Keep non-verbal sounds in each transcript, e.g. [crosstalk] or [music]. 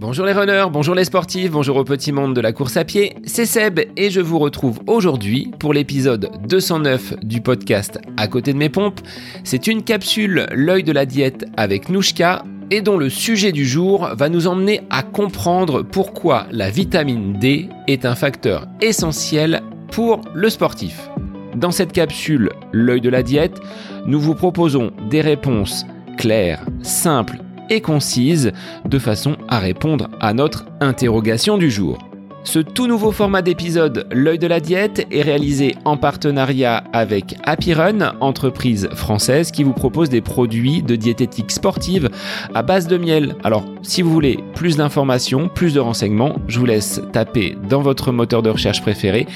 Bonjour les runners, bonjour les sportifs, bonjour au petit monde de la course à pied, c'est Seb et je vous retrouve aujourd'hui pour l'épisode 209 du podcast À côté de mes pompes. C'est une capsule L'œil de la diète avec Nouchka et dont le sujet du jour va nous emmener à comprendre pourquoi la vitamine D est un facteur essentiel pour le sportif. Dans cette capsule L'œil de la diète, nous vous proposons des réponses claires, simples et concise de façon à répondre à notre interrogation du jour. Ce tout nouveau format d'épisode L'œil de la diète est réalisé en partenariat avec Happy Run, entreprise française qui vous propose des produits de diététique sportive à base de miel. Alors, si vous voulez plus d'informations, plus de renseignements, je vous laisse taper dans votre moteur de recherche préféré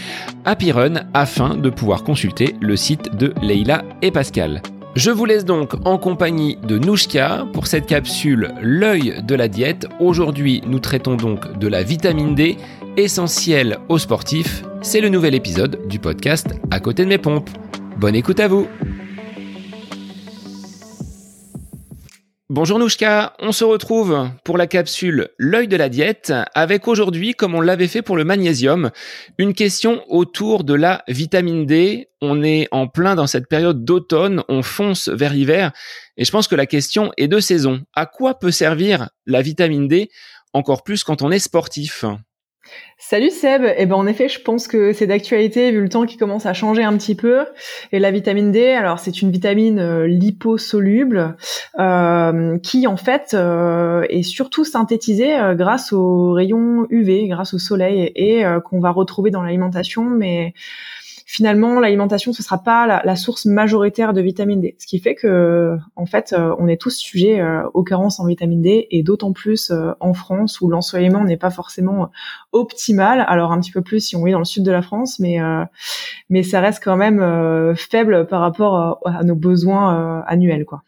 Happy Run afin de pouvoir consulter le site de Leila et Pascal. Je vous laisse donc en compagnie de Nouchka pour cette capsule L'œil de la diète. Aujourd'hui, nous traitons donc de la vitamine D, essentielle aux sportifs. C'est le nouvel épisode du podcast À côté de mes pompes. Bonne écoute à vous Bonjour Nouchka, on se retrouve pour la capsule L'œil de la diète avec aujourd'hui, comme on l'avait fait pour le magnésium, une question autour de la vitamine D. On est en plein dans cette période d'automne, on fonce vers l'hiver et je pense que la question est de saison. À quoi peut servir la vitamine D encore plus quand on est sportif? Salut Seb, eh ben en effet, je pense que c'est d'actualité vu le temps qui commence à changer un petit peu. Et la vitamine D, alors c'est une vitamine euh, liposoluble euh, qui en fait euh, est surtout synthétisée grâce aux rayons UV, grâce au soleil, et qu'on va retrouver dans l'alimentation, mais finalement l'alimentation ce sera pas la, source majoritaire de vitamine D. Ce qui fait que en fait euh, on est tous sujets euh, aux carences en vitamine D et d'autant plus euh, en France où l'ensoleillement n'est pas forcément optimal. Alors un petit peu plus si on est dans le sud de la France mais mais ça reste quand même faible par rapport à, nos besoins annuels quoi.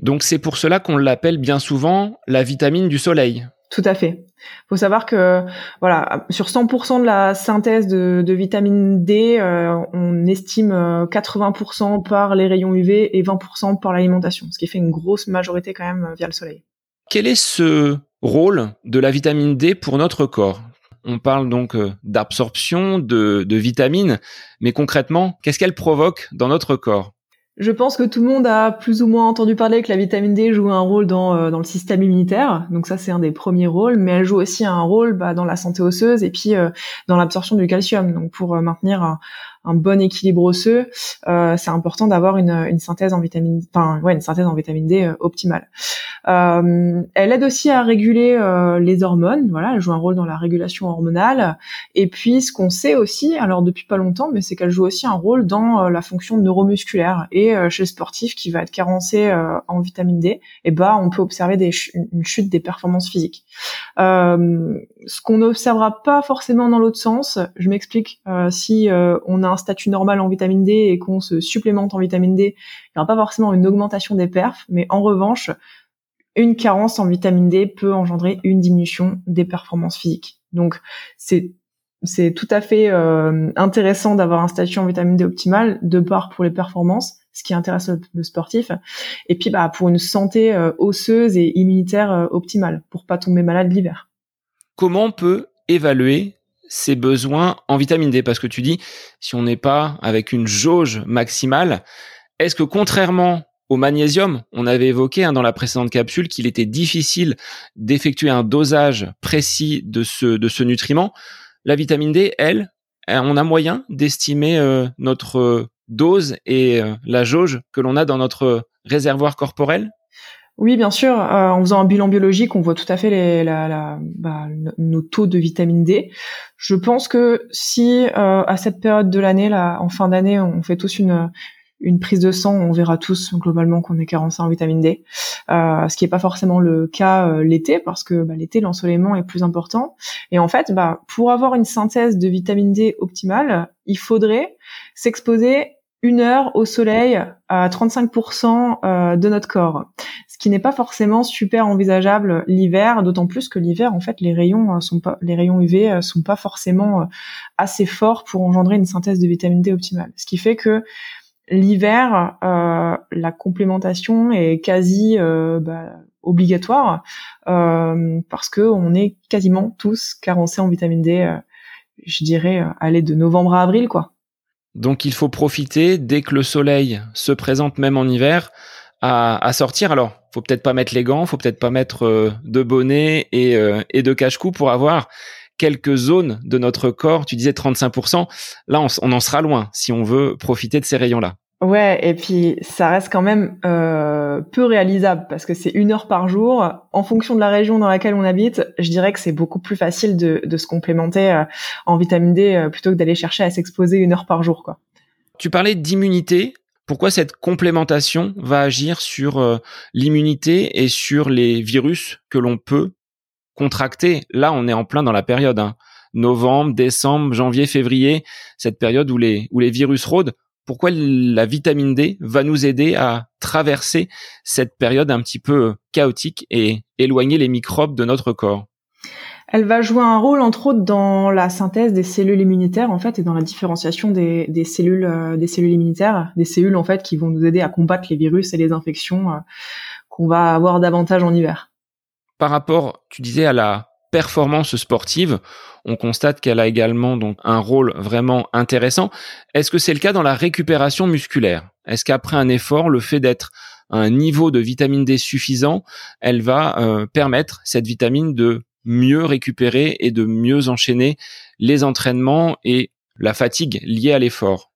Donc c'est pour cela qu'on l'appelle bien souvent la vitamine du soleil tout à fait. Faut savoir que voilà, sur 100% de la synthèse de, vitamine D, euh, on estime 80% euh, par les rayons UV et 20% par l'alimentation, ce qui fait une grosse majorité quand même euh, via le soleil. Quel est ce rôle de la vitamine D pour notre corps? On parle donc d'absorption de, de vitamines, mais concrètement, qu'est-ce qu'elle provoque dans notre corps? Je pense que tout le monde a plus ou moins entendu parler que la vitamine D joue un rôle dans, euh, dans le système immunitaire. Donc ça, c'est un des premiers rôles. Mais elle joue aussi un rôle bah, dans la santé osseuse et puis euh, dans l'absorption du calcium. Donc pour euh, maintenir un, un bon équilibre osseux, euh, c'est important d'avoir une, une, synthèse en vitamine, enfin ouais, une synthèse en vitamine D euh, optimale. Euh, elle aide aussi à réguler euh, les hormones. Voilà, elle joue un rôle dans la régulation hormonale. Et puis ce qu'on sait aussi, alors depuis pas longtemps, mais c'est qu'elle joue aussi un rôle dans la fonction neuromusculaire. Et chez le sportif qui va être carencé en vitamine D, eh ben on peut observer des une chute des performances physiques. ce qu'on n'observera pas forcément dans l'autre sens, je m'explique. si on a un statut normal en vitamine D et qu'on se supplémente en vitamine D, il n'y aura pas forcément une augmentation des perfs, mais en revanche, une carence en vitamine D peut engendrer une diminution des performances physiques. Donc c'est c'est tout à fait euh, intéressant d'avoir un statut en vitamine D optimal de part pour les performances, ce qui intéresse le, sportif, et puis bah pour une santé euh, osseuse et immunitaire euh, optimale pour pas tomber malade l'hiver. Comment on peut évaluer ses besoins en vitamine D? Parce que tu dis, si on n'est pas avec une jauge maximale, est-ce que contrairement au magnésium, on avait évoqué hein, dans la précédente capsule qu'il était difficile d'effectuer un dosage précis de ce, de ce nutriment, la vitamine D, elle, on a moyen d'estimer euh, notre dose et euh, la jauge que l'on a dans notre réservoir corporel? Oui, bien sûr. Euh, en faisant un bilan biologique, on voit tout à fait bah, nos taux de vitamine D. Je pense que si euh, à cette période de l'année, en fin d'année, on fait tous une une prise de sang, on verra tous globalement qu'on est carencé en vitamine D, euh, ce qui n'est pas forcément le cas l'été parce que bah, l'été l'ensoleillement est plus important. Et en fait, bah, pour avoir une synthèse de vitamine D optimale, il faudrait s'exposer une heure au soleil à 35% de notre corps qui n'est pas forcément super envisageable l'hiver, d'autant plus que l'hiver, en fait, les rayons euh, sont pas, les rayons UV euh, sont pas forcément euh, assez forts pour engendrer une synthèse de vitamine D optimale. Ce qui fait que l'hiver, la complémentation est quasi bah, obligatoire parce que on est quasiment tous carencés en vitamine D. je dirais aller de novembre à avril, quoi. Donc il faut profiter dès que le soleil se présente, même en hiver, à, sortir. Alors, faut peut-être pas mettre les gants, faut peut-être pas mettre euh, de bonnet et, euh, et de cache-cou pour avoir quelques zones de notre corps. Tu disais 35%. Là, on, en sera loin si on veut profiter de ces rayons-là. Ouais, et puis ça reste quand même euh, peu réalisable parce que c'est une heure par jour. En fonction de la région dans laquelle on habite, je dirais que c'est beaucoup plus facile de, de se complémenter en vitamine D plutôt que d'aller chercher à s'exposer une heure par jour. Quoi. Tu parlais d'immunité pourquoi cette complémentation va agir sur euh, l'immunité et sur les virus que l'on peut contracter. Là, on est en plein dans la période hein. novembre, décembre, janvier, février, cette période où les où les virus rôdent. Pourquoi la vitamine D va nous aider à traverser cette période un petit peu chaotique et éloigner les microbes de notre corps? Elle va jouer un rôle entre autres dans la synthèse des cellules immunitaires en fait et dans la différenciation des, des cellules euh, des cellules immunitaires, des cellules en fait qui vont nous aider à combattre les virus et les infections euh, qu'on va avoir davantage en hiver. Par rapport, tu disais à la performance sportive, on constate qu'elle a également donc un rôle vraiment intéressant. Est-ce que c'est le cas dans la récupération musculaire? Est-ce qu'après un effort, le fait d'être à un niveau de vitamine D suffisant, elle va euh, permettre cette vitamine de mieux récupérer et de mieux enchaîner les entraînements et la fatigue liée à l'effort?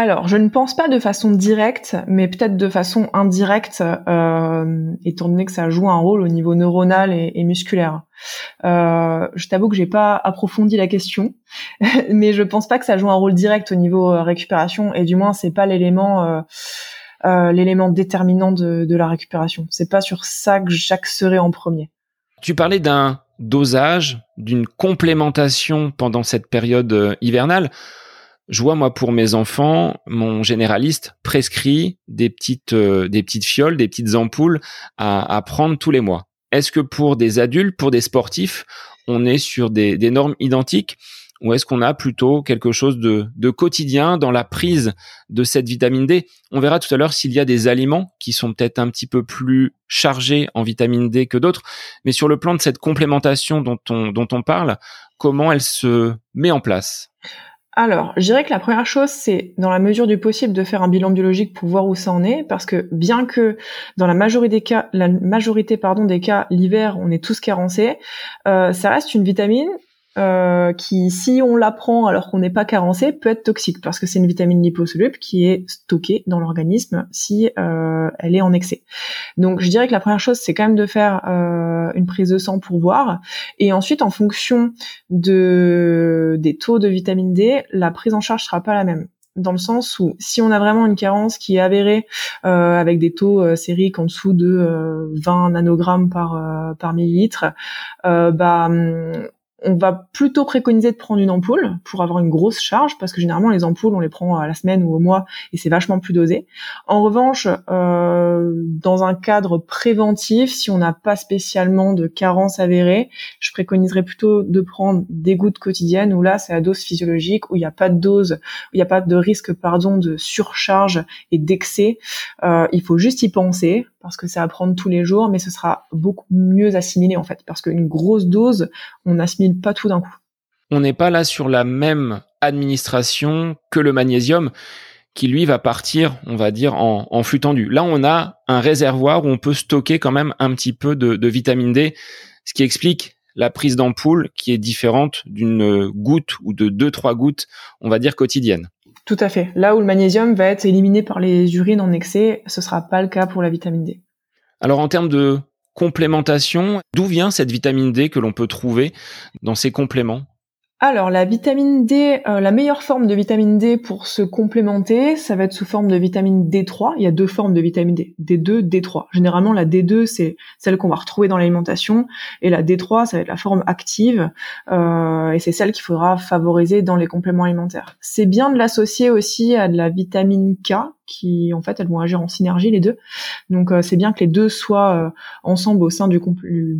Alors, je ne pense pas de façon directe, mais peut-être de façon indirecte, euh, étant donné que ça joue un rôle au niveau neuronal et, musculaire. Euh, je t'avoue que j'ai pas approfondi la question, [laughs] mais je pense pas que ça joue un rôle direct au niveau euh, récupération, et du moins c'est pas l'élément l'élément déterminant de, de la récupération. C'est pas sur ça que j'axerai en premier. Tu parlais d'un dosage, d'une complémentation pendant cette période euh, hivernale. Je vois moi pour mes enfants, mon généraliste prescrit des petites euh, des petites fioles, des petites ampoules à, à prendre tous les mois. Est-ce que pour des adultes, pour des sportifs, on est sur des, des normes identiques ou est-ce qu'on a plutôt quelque chose de, de, quotidien dans la prise de cette vitamine D? On verra tout à l'heure s'il y a des aliments qui sont peut-être un petit peu plus chargés en vitamine D que d'autres, mais sur le plan de cette complémentation dont on, dont on parle, comment elle se met en place? Alors, je dirais que la première chose, c'est dans la mesure du possible de faire un bilan biologique pour voir où ça en est, parce que bien que dans la majorité des cas, la majorité pardon des cas, l'hiver, on est tous carencés, euh, ça reste une vitamine euh, qui, si on la prend alors qu'on n'est pas carencé, peut être toxique parce que c'est une vitamine liposoluble qui est stockée dans l'organisme si euh, elle est en excès. Donc, je dirais que la première chose, c'est quand même de faire euh, une prise de sang pour voir, et ensuite, en fonction de des taux de vitamine D, la prise en charge sera pas la même dans le sens où si on a vraiment une carence qui est avérée euh, avec des taux euh, sériques en dessous de 20 nanogrammes par par millilitre, bah hum, on va plutôt préconiser de prendre une ampoule pour avoir une grosse charge parce que généralement les ampoules on les prend à la semaine ou au mois et c'est vachement plus dosé. En revanche, euh, dans un cadre préventif, si on n'a pas spécialement de carence avérée, je préconiserais plutôt de prendre des gouttes quotidiennes où là c'est la dose physiologique où il n'y a pas de dose, où il n'y a pas de risque pardon de surcharge et d'excès. Euh, il faut juste y penser parce que c'est à prendre tous les jours, mais ce sera beaucoup mieux assimilé en fait, parce qu'une grosse dose, on n'assimile pas tout d'un coup. On n'est pas là sur la même administration que le magnésium, qui lui va partir, on va dire, en, flux tendu. Là, on a un réservoir où on peut stocker quand même un petit peu de, de vitamine D, ce qui explique la prise d'ampoule qui est différente d'une goutte ou de deux, trois gouttes, on va dire, quotidienne. Tout à fait. Là où le magnésium va être éliminé par les urines en excès, ce sera pas le cas pour la vitamine D. Alors en termes de complémentation, d'où vient cette vitamine D que l'on peut trouver dans ces compléments? Alors la vitamine D, euh, la meilleure forme de vitamine D pour se complémenter, ça va être sous forme de vitamine D3. Il y a deux formes de vitamine D, D2, D3. Généralement la D2 c'est celle qu'on va retrouver dans l'alimentation et la D3 ça va être la forme active euh, et c'est celle qu'il faudra favoriser dans les compléments alimentaires. C'est bien de l'associer aussi à de la vitamine K qui en fait elles vont agir en synergie les deux. Donc euh, c'est bien que les deux soient euh, ensemble au sein du,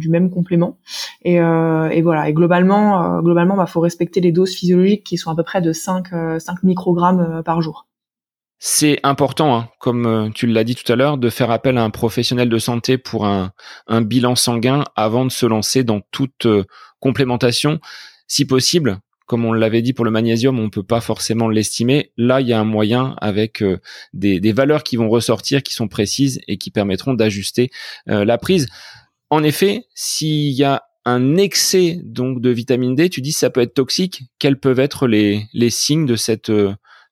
même complément. Et, euh, et, voilà. Et globalement, globalement, bah faut respecter les doses physiologiques qui sont à peu près de 5 5 microgrammes par jour. C'est important, hein, comme tu l'as dit tout à l'heure, de faire appel à un professionnel de santé pour un, bilan sanguin avant de se lancer dans toute complémentation. Si possible, comme on l'avait dit pour le magnésium, on ne peut pas forcément l'estimer. Là, il y a un moyen avec euh, des, valeurs qui vont ressortir, qui sont précises et qui permettront d'ajuster la prise. En effet, s'il y a un excès donc de vitamine D, tu dis ça peut être toxique. Quels peuvent être les, signes de cette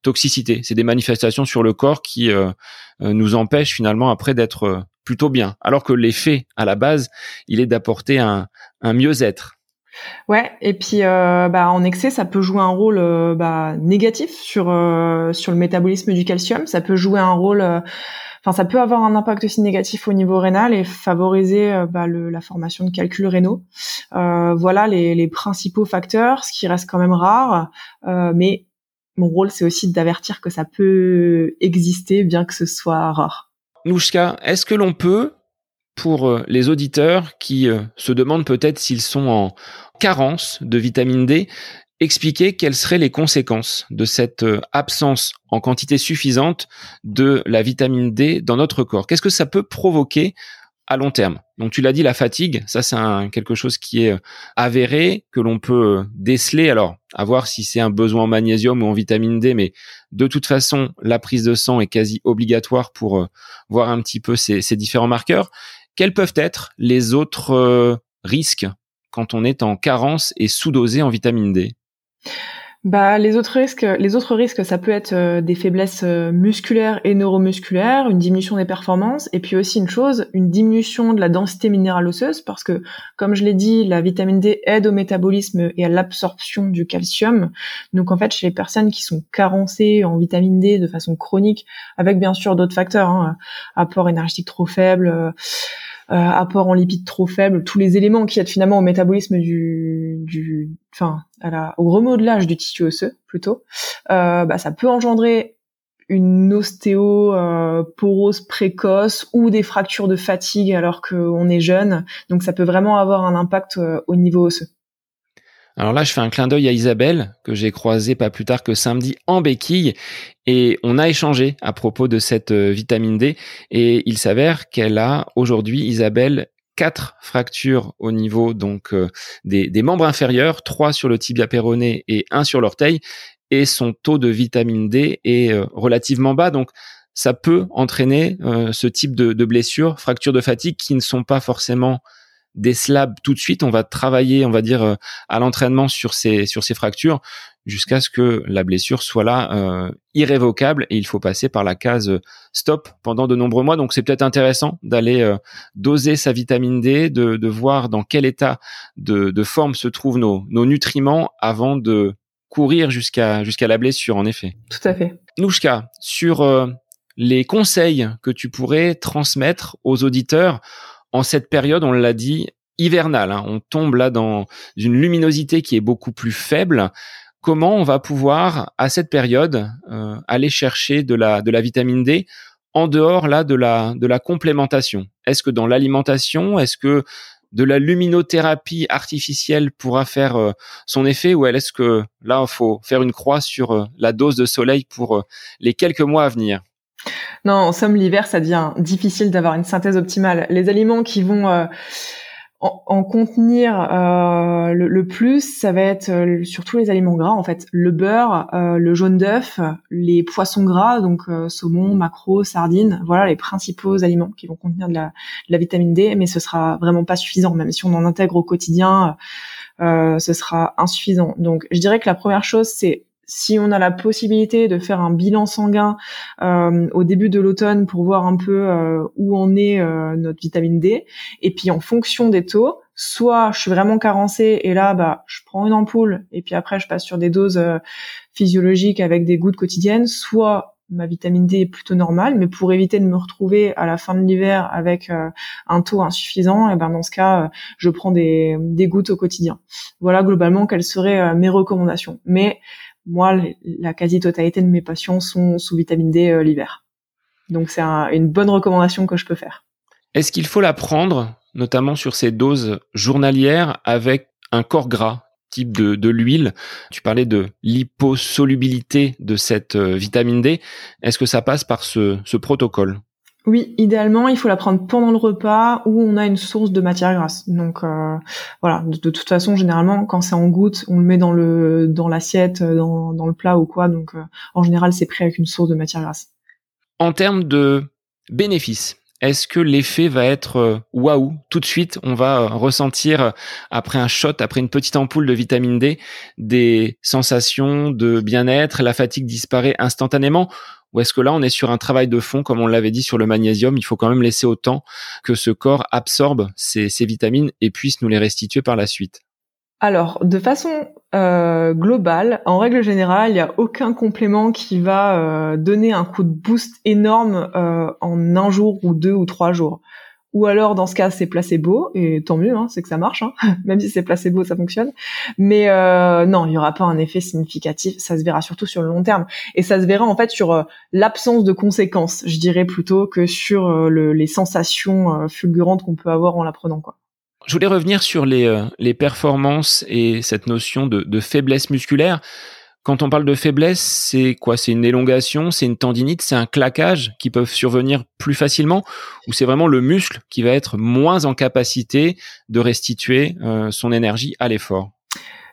toxicité? C'est des manifestations sur le corps qui euh, euh, nous empêchent finalement après d'être euh, plutôt bien. Alors que l'effet à la base, il est d'apporter un, mieux-être. Ouais, et puis bah, en excès, ça peut jouer un rôle bah, négatif sur sur le métabolisme du calcium. Ça peut jouer un rôle, enfin ça peut avoir un impact aussi négatif au niveau rénal et favoriser bah, la formation de calculs rénaux. voilà les, les, principaux facteurs, ce qui reste quand même rare, mais mon rôle, c'est aussi d'avertir que ça peut exister, bien que ce soit rare. Nouchka, est-ce que l'on peut, pour euh, les auditeurs qui euh, se demandent peut-être s'ils sont en carence de vitamine D, expliquer quelles seraient les conséquences de cette euh, absence en quantité suffisante de la vitamine D dans notre corps Qu'est-ce que ça peut provoquer à long terme? Donc tu l'as dit, la fatigue, ça c'est quelque chose qui est avéré, que l'on peut déceler. Alors, à voir si c'est un besoin en magnésium ou en vitamine D, mais de toute façon, la prise de sang est quasi obligatoire pour voir un petit peu ces, différents marqueurs. Quels peuvent être les autres risques quand on est en carence et sous-dosé en vitamine D? Bah, les autres risques, les autres risques, ça peut être euh, des faiblesses euh, musculaires et neuromusculaires, une diminution des performances, et puis aussi une chose, une diminution de la densité minérale osseuse, parce que, comme je l'ai dit, la vitamine D aide au métabolisme et à l'absorption du calcium. Donc, en fait, chez les personnes qui sont carencées en vitamine D de façon chronique, avec bien sûr d'autres facteurs, hein, apport énergétique trop faible. Euh, apport en lipides trop faible, tous les éléments qui aident finalement au métabolisme du, du enfin, au remodelage du tissu osseux plutôt, euh, bah, ça peut engendrer une ostéoporose euh, précoce ou des fractures de fatigue alors qu'on est jeune. Donc ça peut vraiment avoir un impact euh, au niveau osseux. Alors là, je fais un clin d'œil à Isabelle, que j'ai croisée pas plus tard que samedi en béquille, et on a échangé à propos de cette vitamine D, et il s'avère qu'elle a aujourd'hui, Isabelle, quatre fractures au niveau donc euh, des, membres inférieurs, trois sur le tibia péroné et un sur l'orteil, et son taux de vitamine D est euh, relativement bas, donc ça peut entraîner ce type de blessures, fractures de fatigue qui ne sont pas forcément des slabs tout de suite. On va travailler, on va dire, euh, à l'entraînement sur ces sur ces fractures jusqu'à ce que la blessure soit là euh, irrévocable et il faut passer par la case euh, stop pendant de nombreux mois. Donc c'est peut-être intéressant d'aller doser sa vitamine D, de, de voir dans quel état de, de forme se trouvent nos, nos nutriments avant de courir jusqu'à jusqu'à la blessure en effet. Tout à fait. Nouchka, sur les conseils que tu pourrais transmettre aux auditeurs en cette période, on l'a dit, hivernale. Hein. On tombe là dans une luminosité qui est beaucoup plus faible. Comment on va pouvoir, à cette période, euh, aller chercher de la, vitamine D en dehors là de la, de la complémentation? Est-ce que dans l'alimentation, est-ce que de la luminothérapie artificielle pourra faire euh, son effet ou est-ce que là, il faut faire une croix sur euh, la dose de soleil pour les quelques mois à venir? Non, en somme, l'hiver, ça devient difficile d'avoir une synthèse optimale. Les aliments qui vont euh, en, contenir euh, le, plus, ça va être euh, surtout les aliments gras, en fait. Le beurre, le jaune d'œuf, les poissons gras, donc saumon, maquereau, sardines. Voilà les principaux aliments qui vont contenir de la, de la, vitamine D, mais ce sera vraiment pas suffisant. Même si on en intègre au quotidien, ce sera insuffisant. Donc, je dirais que la première chose, c'est si on a la possibilité de faire un bilan sanguin euh, au début de l'automne pour voir un peu euh, où on est euh, notre vitamine D, et puis en fonction des taux, soit je suis vraiment carencée et là bah je prends une ampoule et puis après je passe sur des doses physiologiques avec des gouttes quotidiennes, soit ma vitamine D est plutôt normale, mais pour éviter de me retrouver à la fin de l'hiver avec un taux insuffisant, et ben dans ce cas, je prends des, des gouttes au quotidien. Voilà globalement quelles seraient mes recommandations. Mais moi, la quasi-totalité de mes patients sont sous vitamine D euh, l'hiver. Donc c'est une bonne recommandation que je peux faire. Est-ce qu'il faut la prendre, notamment sur ces doses journalières, avec un corps gras type de, l'huile? Tu parlais de l'hyposolubilité de cette euh, vitamine D. Est-ce que ça passe par ce, protocole? Oui, idéalement, il faut la prendre pendant le repas où on a une source de matière grasse. Donc euh, voilà, de, toute façon, généralement, quand c'est en goutte, on le met dans le dans l'assiette, dans, dans le plat ou quoi. Donc en général, c'est pris avec une source de matière grasse. En termes de bénéfices, est-ce que l'effet va être euh, waouh Tout de suite, on va euh, ressentir euh, après un shot, après une petite ampoule de vitamine D, des sensations de bien-être, la fatigue disparaît instantanément? Ou est-ce que là, on est sur un travail de fond, comme on l'avait dit sur le magnésium, il faut quand même laisser autant que ce corps absorbe ces vitamines et puisse nous les restituer par la suite? Alors, de façon euh, globale, en règle générale, il n'y a aucun complément qui va euh, donner un coup de boost énorme euh, en un jour ou deux ou trois jours. Ou alors, dans ce cas, c'est placebo, et tant mieux, hein, c'est que ça marche. Hein. [laughs] Même si c'est placebo, ça fonctionne. Mais non, il n'y aura pas un effet significatif. Ça se verra surtout sur le long terme. Et ça se verra en fait sur l'absence de conséquences, je dirais, plutôt que sur les sensations fulgurantes qu'on peut avoir en l'apprenant. quoi. Je voulais revenir sur les, euh, performances et cette notion de, de, faiblesse musculaire. Quand on parle de faiblesse, c'est quoi? C'est une élongation, c'est une tendinite, c'est un claquage qui peuvent survenir plus facilement ou c'est vraiment le muscle qui va être moins en capacité de restituer euh, son énergie à l'effort?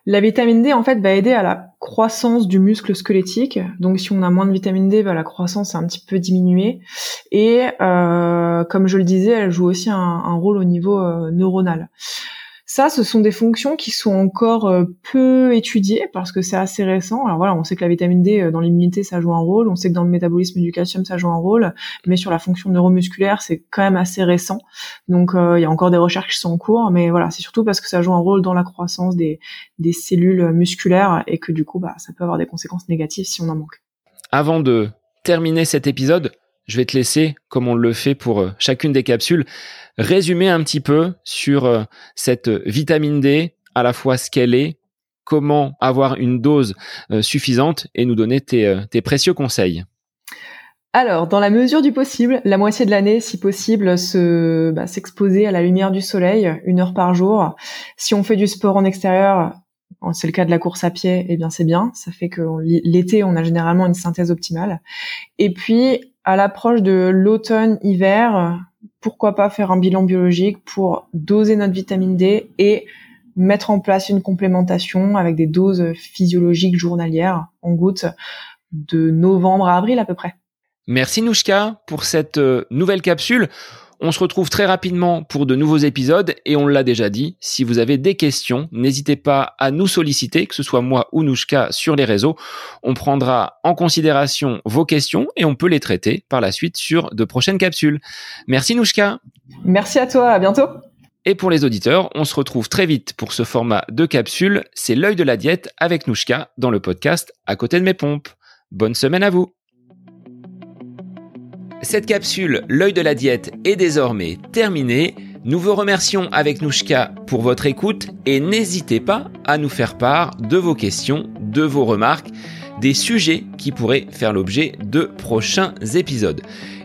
La vitamine D en fait va aider à la croissance du muscle squelettique. Donc si on a moins de vitamine D, bah, la croissance est un petit peu diminuée. Et euh, comme je le disais, elle joue aussi un, rôle au niveau euh, neuronal. Ça, ce sont des fonctions qui sont encore euh, peu étudiées parce que c'est assez récent. Alors voilà, on sait que la vitamine D euh, dans l'immunité ça joue un rôle, on sait que dans le métabolisme du calcium ça joue un rôle, mais sur la fonction neuromusculaire c'est quand même assez récent. Donc euh, il y a encore des recherches qui sont en cours, mais voilà, c'est surtout parce que ça joue un rôle dans la croissance des, cellules musculaires et que du coup bah ça peut avoir des conséquences négatives si on en manque. Avant de terminer cet épisode, je vais te laisser, comme on le fait pour euh, chacune des capsules, résumer un petit peu sur euh, cette vitamine D, à la fois ce qu'elle est, comment avoir une dose euh, suffisante et nous donner tes, précieux conseils. Alors, dans la mesure du possible, la moitié de l'année, si possible, se, bah, s'exposer à la lumière du soleil une heure par jour. Si on fait du sport en extérieur, c'est le cas de la course à pied, eh bien c'est bien. Ça fait que l'été, on a généralement une synthèse optimale. Et puis, à l'approche de l'automne-hiver, pourquoi pas faire un bilan biologique pour doser notre vitamine D et mettre en place une complémentation avec des doses physiologiques journalières en gouttes de novembre à avril à peu près. Merci Nouchka pour cette euh, nouvelle capsule. On se retrouve très rapidement pour de nouveaux épisodes et on l'a déjà dit, si vous avez des questions, n'hésitez pas à nous solliciter, que ce soit moi ou Nouchka sur les réseaux. On prendra en considération vos questions et on peut les traiter par la suite sur de prochaines capsules. Merci Nouchka. Merci à toi, à bientôt. Et pour les auditeurs, on se retrouve très vite pour ce format de capsule. C'est l'œil de la diète avec Nouchka dans le podcast À côté de mes pompes. Bonne semaine à vous. Cette capsule, l'œil de la diète, est désormais terminée. Nous vous remercions avec Nouchka pour votre écoute et n'hésitez pas à nous faire part de vos questions, de vos remarques, des sujets qui pourraient faire l'objet de prochains épisodes.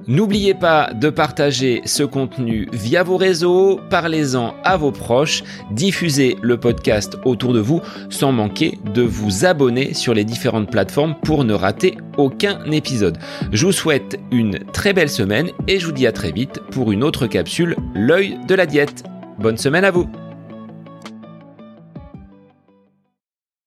N'oubliez pas de partager ce contenu via vos réseaux, parlez-en à vos proches, diffusez le podcast autour de vous sans manquer de vous abonner sur les différentes plateformes pour ne rater aucun épisode. Je vous souhaite une très belle semaine et je vous dis à très vite pour une autre capsule, l'œil de la diète. Bonne semaine à vous